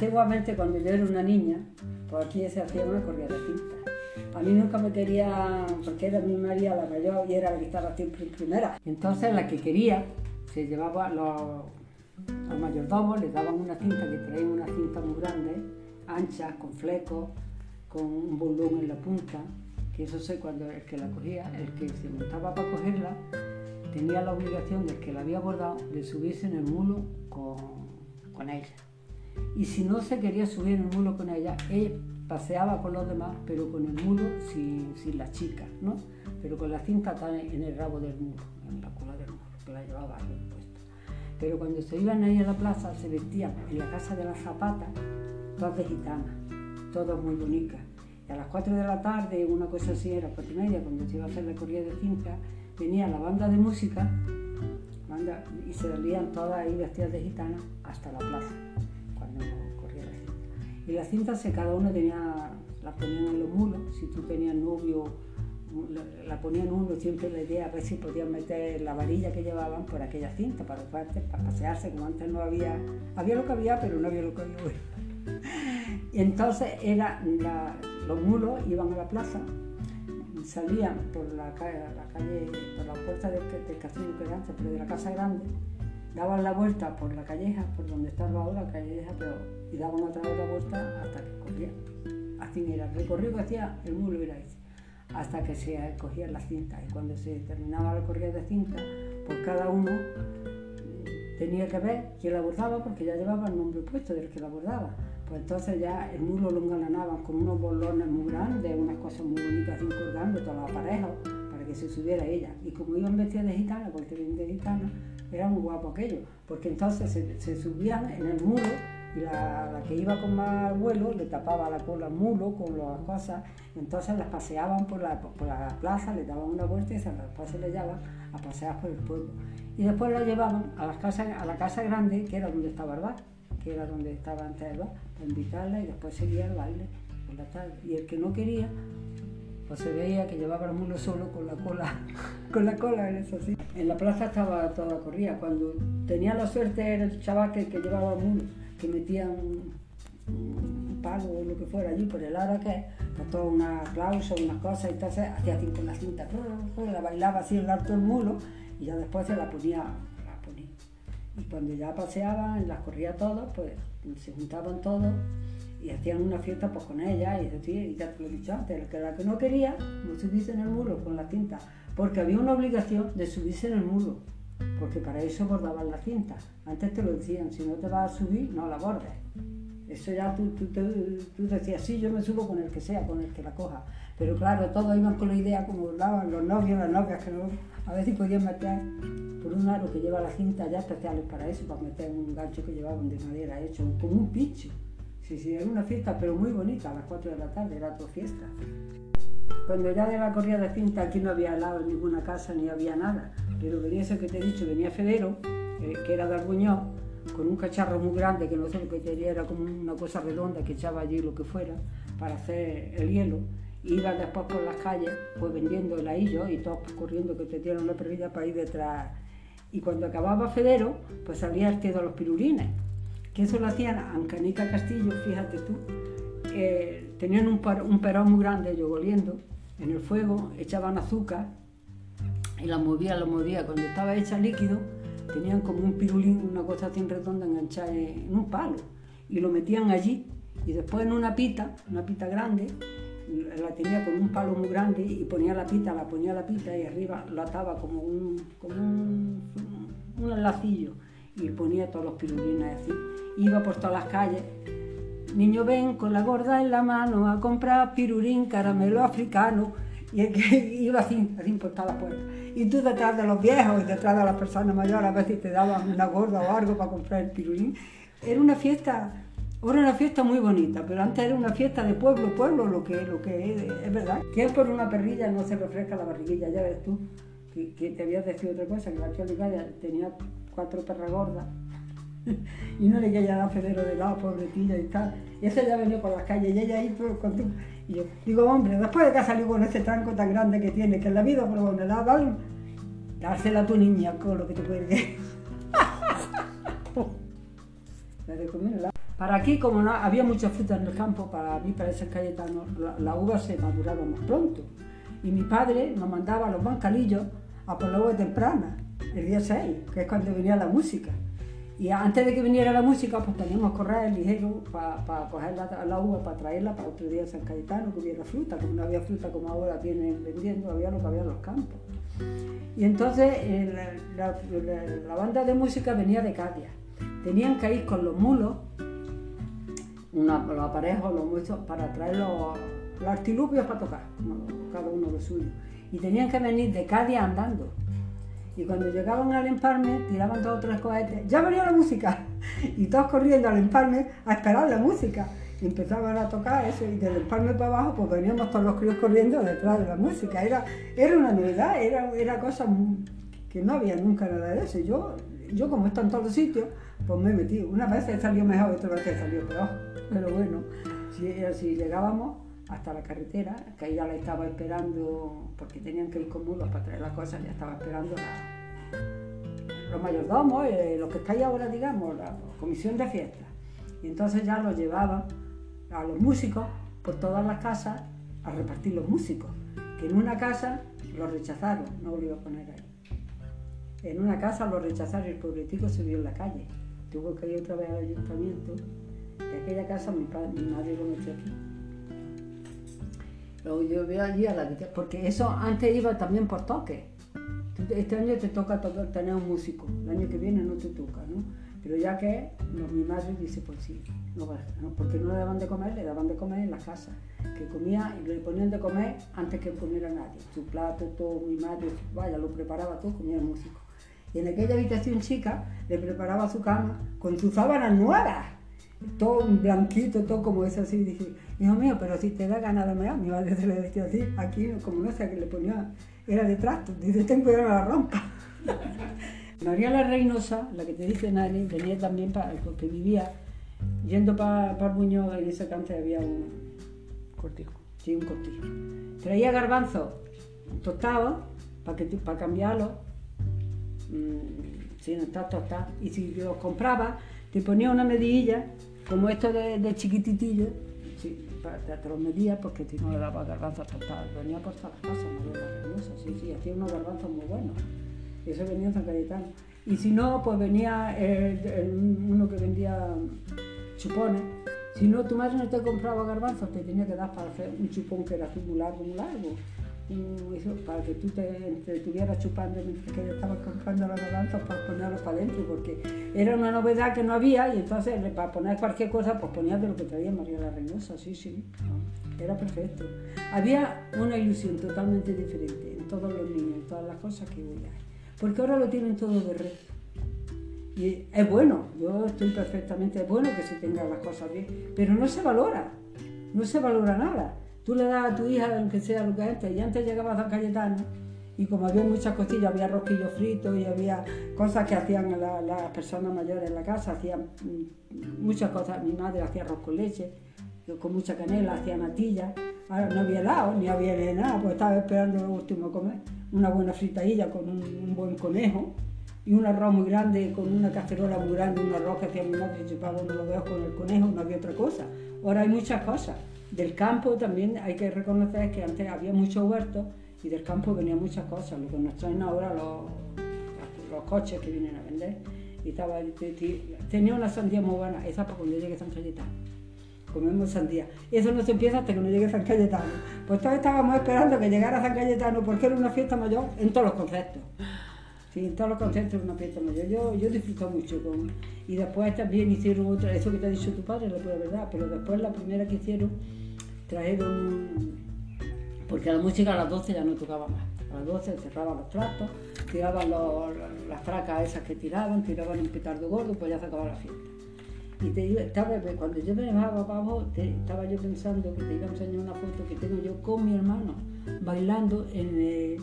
Antiguamente, cuando yo era una niña, pues aquí se hacía una corrida de cinta. A mí nunca me quería, porque era mi María la mayor y era la que estaba siempre en primera. Entonces, la que quería, se llevaba los, los mayordomos, les daban una cinta, que traían una cinta muy grande, ancha, con flecos, con un bolón en la punta, que eso sé cuando el que la cogía, el que se montaba para cogerla, tenía la obligación del que la había bordado de subirse en el mulo con, con ella. Y si no se quería subir en el mulo con ella, ella paseaba con los demás, pero con el mulo sin, sin la chica, ¿no? Pero con la cinta en el rabo del mulo, en la cola del mulo, que la llevaba bien puesta. Pero cuando se iban ahí a la plaza, se vestían en la casa de las zapatas, todas de gitanas, todas muy bonitas. Y a las 4 de la tarde, una cosa así era, cuatro y media, cuando se iba a hacer la corrida de cinta, venía la banda de música y se salían todas ahí vestidas de gitana hasta la plaza, Y las cintas cada uno tenía, las ponían en los mulos, si tú tenías novio, la, ponían uno, siempre la idea a ver si podían meter la varilla que llevaban por aquella cinta para, para pasearse, como antes no había, había lo que había, pero no había lo que había. Y entonces era los mulos iban a la plaza salían por la, la calle por la puerta del, castillo que era antes, pero de la casa grande, daban la vuelta por la calleja, por donde estaba ahora la calleja, pero, y daban otra la vuelta hasta que corrían. Así era, el recorrido que hacía el mulo era ese, hasta que se cogían las cintas. Y cuando se terminaba la corrida de cinta, pues cada uno tenía que ver quién la bordaba, porque ya llevaba el nombre puesto del que la bordaba. Pues entonces ya el mulo lo engalanaban con unos bolones muy grandes, unas cosas muy bonitas colgando toda la pareja para que se subiera ella. Y como iban vestidas de gitana, porque de gitana, era muy guapo aquello, porque entonces se, subían en el mulo y la, que iba con más vuelo le tapaba la cola al mulo con las cosas, entonces las paseaban por la, por la plaza, le daban una vuelta y se le llevaban a pasear por el pueblo. Y después la llevaban a, las casas, a la casa grande, que era donde estaba el bar que era donde estaba antes el bar, para invitarla y después seguía el baile por la tarde. Y el que no quería, pues se veía que llevaba el mulo solo con la cola, con la cola, eso sí. En la plaza estaba toda corrida. Cuando tenía la suerte era el chaval que, llevaba el mulo, que metía un, palo o lo que fuera allí por el ara que toda una clausa, unas cosas, entonces hacía así con la cinta, la bailaba así el alto el mulo y ya después se la ponía y cuando ya paseaban, las corría todos, pues se juntaban todos y hacían una fiesta pues con ella y decía, y ya te lo he dicho antes, que la que no quería, no subirse en el muro con la cinta, porque había una obligación de subirse en el muro, porque para eso bordaban la cinta. Antes te lo decían, si no te vas a subir, no la bordes. Eso ya tú, tú, tú, decías, sí, yo me subo con el que sea, con el que la coja. Pero claro, todos iban con la idea como hablaban los novios, las novias, que no, a si podían meter por un aro que lleva la cinta ya especiales para eso, para meter un gancho que llevaban de madera hecho, como un picho. Sí, sí, era una fiesta, pero muy bonita, a las 4 de la tarde, era tu fiesta. Cuando ya de la corrida de cinta aquí no había lado en ninguna casa ni había nada, pero venía eso que te he dicho, venía Federo, eh, que era de Arguñó, con un cacharro muy grande que no sé lo que tenía, era como una cosa redonda que echaba allí lo que fuera para hacer el hielo iba después por las calles pues vendiendo el ahillo y todos corriendo que te dieron la perrilla para ir detrás. Y cuando acababa Federo, pues salía el de los pirulines, que eso lo hacían Ancanica Castillo, fíjate tú, tenían un, un perón muy grande, yo oliendo, en el fuego, echaban azúcar y la movía, la movía. Cuando estaba hecha líquido, tenían como un pirulín, una cosa así redonda enganchada en un palo, y lo metían allí. Y después en una pita, una pita grande, la tenía con un palo muy grande y ponía la pita, la ponía la pita y arriba la ataba como un, como un, un lacillo y ponía todos los pirulines así. Iba por todas las calles. Niño ven con la gorda en la mano a comprar pirulín, caramelo africano. Y es que iba así, así por todas las puertas. Y tú detrás de los viejos y detrás de las personas mayores a veces te daban una gorda o algo para comprar el pirulín. Era una fiesta es una fiesta muy bonita, pero antes era una fiesta de pueblo, pueblo, lo que, lo que es, es verdad. Que por una perrilla no se refresca la barriguilla, ya ves tú, que, te habías decir otra cosa, que la tía tenía cuatro perras gordas. Y no le quería dar federo de lado, pobretilla y tal. Y esa ya venía por las calles y ella ahí con tu... Y yo digo, hombre, después de que ha salido con ese tranco tan grande que tiene, que en la vida por donde la dan, dársela a tu niña con lo que te puede Para aquí, como no había mucha fruta en el campo, para mí, para San Cayetano, la, la uva se maduraba más pronto. Y mi padre nos mandaba a los bancalillos a por la uva temprana, el día 6, que es cuando venía la música. Y antes de que viniera la música, pues teníamos que correr ligero para coger la, uva, para traerla para otro día de San Cayetano, que hubiera fruta, como no había fruta como ahora tienen vendiendo, había lo que había en los campos. Y entonces la, banda de música venía de Cádiz. Tenían que ir con los mulos, los aparejos, los muchos, para traer los, artilugios para tocar, cada uno lo suyo. Y tenían que venir de Cádiz andando. Y cuando llegaban al empalme, tiraban dos o tres cohetes, ¡ya venía la música! Y todos corriendo al empalme a esperar la música. Y empezaban a tocar eso, y del empalme para abajo, pues veníamos todos los críos corriendo detrás de la música. Era, era una novedad, era, era cosa que no había nunca nada de eso. Yo, yo como está en todos los sitios, pues me metí. Una vez salió mejor, otra vez salió peor. Pero bueno, si, si llegábamos hasta la carretera, que ella la estaba esperando, porque tenían que ir con mulos para traer las cosas, ya estaba esperando los mayordomos, eh, lo que está ahí ahora, digamos, la comisión de fiesta. Y entonces ya los llevaban a los músicos por todas las casas a repartir los músicos, que en una casa los rechazaron, no lo iba a poner ahí. En una casa los rechazaron y el pobretico se vio en la calle. Tuvo que ir otra vez al ayuntamiento. De aquella casa mi, padre, mi madre lo metió aquí lo llevé allí a la porque eso antes iba también por toque. Este año te toca tener un músico, el año que viene no te toca, ¿no? Pero ya que mi madre dice, pues sí, no, porque no le daban de comer, le daban de comer en la casa, que comía y le ponían de comer antes que comiera nadie. Su plato, todo, mi madre, vaya, lo preparaba todo, comía el músico. Y en aquella habitación chica le preparaba su cama con sus sábanas nuevas, todo blanquito, todo como es así. Dije, Hijo mío, pero si te da ganas de mear, mi madre se le decía así, aquí como no sé, que le ponía, era de trasto, dice, ten cuidado la rompa. María la Reynosa, la que te dice Nani, venía también para, porque vivía yendo para pa Buñol, en ese cante había un cortijo. Sí, un cortijo. Traía garbanzo tostado para que para cambiarlo, mmm, no está tostado. Y si los compraba, te ponía una medilla, como esto de, de chiquititillo, sí, te, los medía porque si no le daba garbanzos tostados. Venía por todas las casas, no sí, sí, hacía unos garbanzos muy buenos. Eso venía en San Cayetano. Y si no, pues venía uno que vendía chupones. Si no, tu madre no te compraba garbanzos, te tenía que dar para hacer un chupón que era muy largo, muy largo eso, para que tú te, estuvieras chupando mientras que estabas comprando las balanzas para ponerlos para adentro, porque era una novedad que no había y entonces para poner cualquier cosa, pues ponías de lo que traía María la Reynosa, sí, sí, era perfecto. Había una ilusión totalmente diferente en todos los niños, en todas las cosas que hoy porque ahora lo tienen todo de red. Y es bueno, yo estoy perfectamente, es bueno que se tengan las cosas bien, pero no se valora, no se valora nada. Tú le das a tu hija, aunque sea lo que antes, y antes llegaba a San Cayetano, y como había muchas costillas, había rosquillos fritos y había cosas que hacían las personas mayores en la casa, hacían mm, muchas cosas. Mi madre hacía arroz con leche, con mucha canela, hacía natillas. Ahora no había helado, ni había nada, pues estaba esperando lo último a comer. Una buena fritadilla con un, buen conejo y un arroz muy grande, con una cacerola muy grande, un arroz que hacía mi madre, se chupaba uno lo veo con el conejo, no había otra cosa. Ahora hay muchas cosas. Del campo también hay que reconocer que antes había muchos huertos y del campo venían muchas cosas, lo que nos traen ahora los, los coches que vienen a vender. Y estaba, tenía una sandía muy buena, esa para cuando llegue San Cayetano. Comemos sandía. Eso no se empieza hasta que no llegue San Cayetano. Pues todos estábamos esperando que llegara San Cayetano porque era una fiesta mayor en todos los conceptos. Sí, en todos los conceptos era una fiesta mayor. Yo, yo disfruto mucho con... Y después también hicieron otra, eso que te ha dicho tu padre, la pura verdad, pero después la primera que hicieron, trajeron, porque la música a las 12 ya no tocaba más. A las 12 cerraban los trastos, tiraban las fracas esas que tiraban, tiraban un petardo gordo, pues ya se acababa la fiesta. Y te estaba, cuando yo me dejaba abajo, estaba yo pensando que te iba a enseñar una foto que tengo yo con mi hermano bailando en, eh,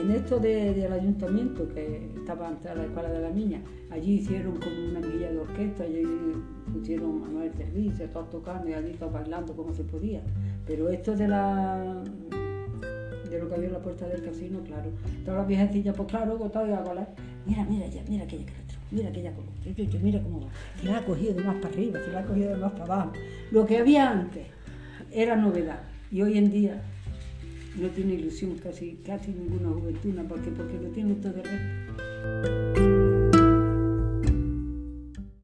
en esto del ayuntamiento, que estaba ante la escuela de la niña, allí hicieron como una milla de orquesta, allí pusieron Manuel Servicio, todos tocando y allí todos bailando como se podía. Pero esto de la de lo que había en la puerta del casino, claro. Todas las viejecillas, pues claro, todo y a volar. Mira, mira ya, mira aquella que mira aquella como, mira cómo va. Se la ha cogido de más para arriba, se la ha cogido de más para abajo. Lo que había antes era novedad y hoy en día no tiene ilusión casi, casi ninguna juventud, porque, porque lo tiene todo de red.